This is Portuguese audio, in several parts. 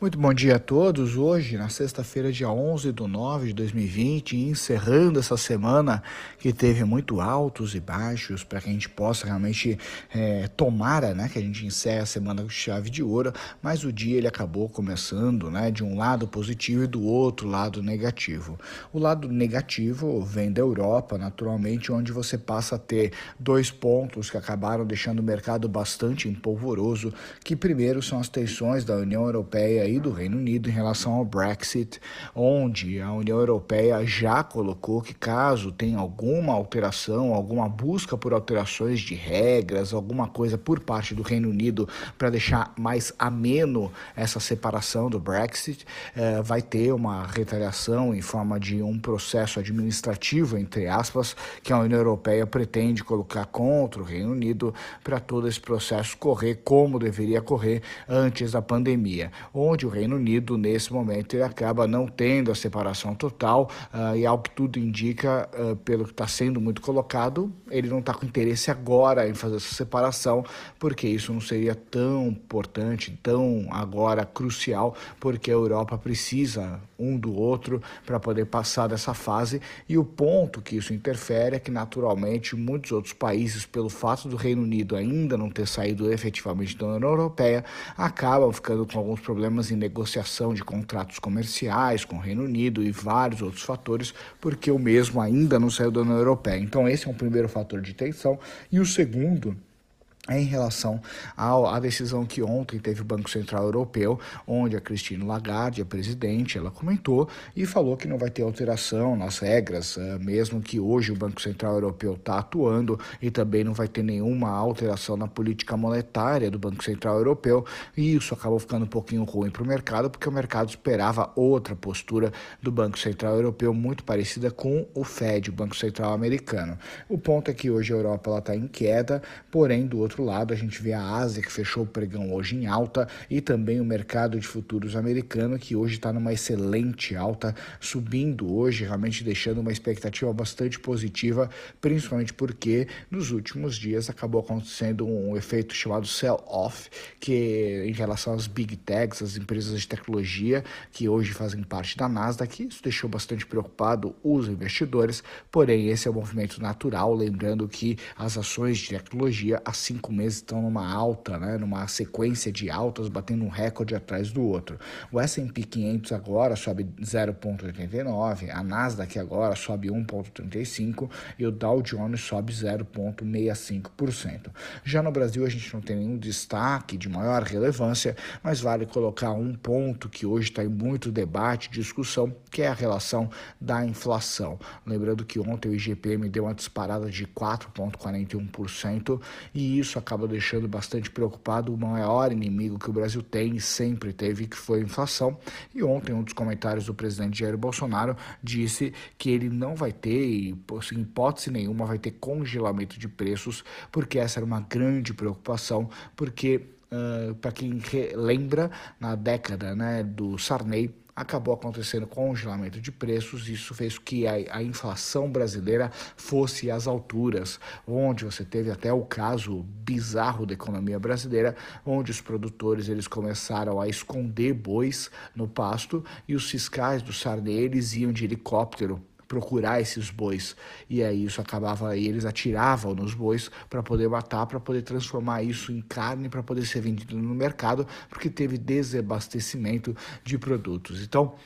Muito bom dia a todos. Hoje, na sexta-feira, dia 11 de 9 de 2020, encerrando essa semana que teve muito altos e baixos, para que a gente possa realmente é, tomara né, que a gente encerre a semana com chave de ouro, mas o dia ele acabou começando né, de um lado positivo e do outro lado negativo. O lado negativo vem da Europa, naturalmente, onde você passa a ter dois pontos que acabaram deixando o mercado bastante empolvoroso, que primeiro são as tensões da União Europeia do Reino Unido em relação ao Brexit, onde a União Europeia já colocou que caso tenha alguma alteração, alguma busca por alterações de regras, alguma coisa por parte do Reino Unido para deixar mais ameno essa separação do Brexit, eh, vai ter uma retaliação em forma de um processo administrativo, entre aspas, que a União Europeia pretende colocar contra o Reino Unido para todo esse processo correr como deveria correr antes da pandemia, onde onde o Reino Unido, nesse momento, ele acaba não tendo a separação total uh, e, ao que tudo indica, uh, pelo que está sendo muito colocado, ele não está com interesse agora em fazer essa separação, porque isso não seria tão importante, tão agora crucial, porque a Europa precisa um do outro para poder passar dessa fase. E o ponto que isso interfere é que, naturalmente, muitos outros países, pelo fato do Reino Unido ainda não ter saído efetivamente da União Europeia, acabam ficando com alguns problemas em negociação de contratos comerciais com o Reino Unido e vários outros fatores, porque o mesmo ainda não saiu da União Europeia. Então, esse é um primeiro fator de tensão. E o segundo em relação à decisão que ontem teve o Banco Central Europeu, onde a Christine Lagarde, a presidente, ela comentou e falou que não vai ter alteração nas regras, eh, mesmo que hoje o Banco Central Europeu está atuando e também não vai ter nenhuma alteração na política monetária do Banco Central Europeu e isso acabou ficando um pouquinho ruim para o mercado, porque o mercado esperava outra postura do Banco Central Europeu muito parecida com o Fed, o Banco Central Americano. O ponto é que hoje a Europa está em queda, porém do outro outro lado, a gente vê a Ásia, que fechou o pregão hoje em alta, e também o mercado de futuros americano, que hoje está numa excelente alta, subindo hoje, realmente deixando uma expectativa bastante positiva, principalmente porque nos últimos dias acabou acontecendo um efeito chamado sell-off, que em relação às big techs, as empresas de tecnologia, que hoje fazem parte da Nasdaq, isso deixou bastante preocupado os investidores, porém esse é um movimento natural, lembrando que as ações de tecnologia, assim cinco meses estão numa alta, né, numa sequência de altas, batendo um recorde atrás do outro. O S&P 500 agora sobe 0,89, a Nasdaq agora sobe 1,35 e o Dow Jones sobe 0,65%. Já no Brasil a gente não tem nenhum destaque de maior relevância, mas vale colocar um ponto que hoje está em muito debate, discussão, que é a relação da inflação. Lembrando que ontem o IGPM deu uma disparada de 4,41% e isso acaba deixando bastante preocupado o maior inimigo que o Brasil tem e sempre teve, que foi a inflação. E ontem, um dos comentários do presidente Jair Bolsonaro disse que ele não vai ter, em hipótese nenhuma, vai ter congelamento de preços, porque essa era uma grande preocupação, porque Uh, para quem lembra, na década né, do Sarney, acabou acontecendo congelamento de preços, isso fez que a, a, inflação brasileira fosse às alturas, onde você teve até o caso bizarro da economia brasileira, onde os produtores eles começaram a esconder bois no pasto e os fiscais do Sarney eles iam de helicóptero procurar esses bois. E aí isso acabava, e eles atiravam nos bois para poder matar, para poder transformar isso em carne, para poder ser vendido no mercado, porque teve desabastecimento de produtos. Então,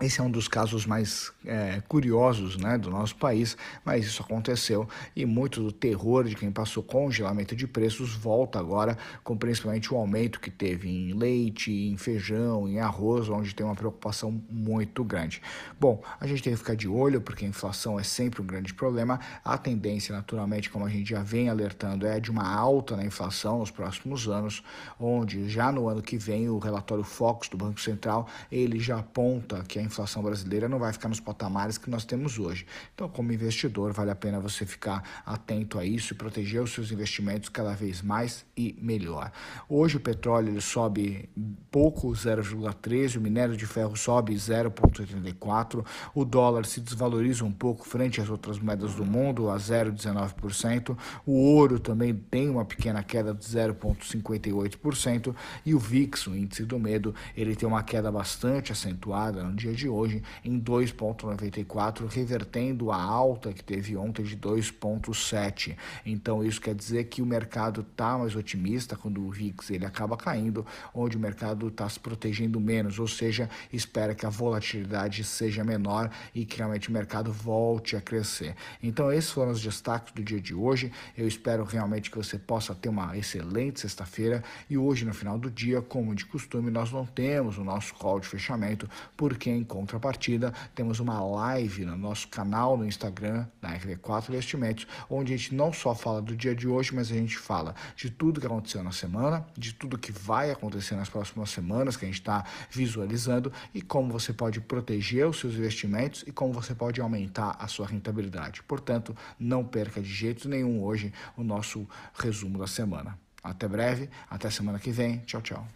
esse é um dos casos mais é, curiosos né, do nosso país, mas isso aconteceu e muito do terror de quem passou congelamento de preços volta agora, com principalmente o aumento que teve em leite, em feijão, em arroz, onde tem uma preocupação muito grande. Bom, a gente tem que ficar de olho, porque a inflação é sempre um grande problema. A tendência, naturalmente, como a gente já vem alertando, é de uma alta na inflação nos próximos anos, onde já no ano que vem o relatório Focus do Banco Central ele já aponta que a inflação brasileira não vai ficar nos patamares que nós temos hoje. Então, como investidor, vale a pena você ficar atento a isso e proteger os seus investimentos cada vez mais e melhor. Hoje o petróleo ele sobe pouco, 0,13, o minério de ferro sobe 0,84, o dólar se desvaloriza um pouco frente às outras moedas do mundo, a 0,19%, o ouro também tem uma pequena queda de 0,58% e o VIX, o índice do medo, ele tem uma queda bastante acentuada no dia de hoje em 2,94, revertendo a alta que teve ontem de 2,7. Então isso quer dizer que o mercado está mais otimista quando o VIX ele acaba caindo, onde o mercado está se protegendo menos, ou seja, espera que a volatilidade seja menor e que realmente o mercado volte a crescer. Então esses foram os destaques do dia de hoje. Eu espero realmente que você possa ter uma excelente sexta-feira e hoje no final do dia, como de costume, nós não temos o nosso call de fechamento, porque em contrapartida temos uma live no nosso canal no Instagram da RV4 Investimentos, onde a gente não só fala do dia de hoje, mas a gente fala de tudo que aconteceu na semana, de tudo que vai acontecer nas próximas semanas que a gente está visualizando e como você pode proteger os seus investimentos e como você pode aumentar a sua rentabilidade. Portanto, não perca de jeito nenhum hoje o nosso resumo da semana. Até breve, até semana que vem. Tchau, tchau.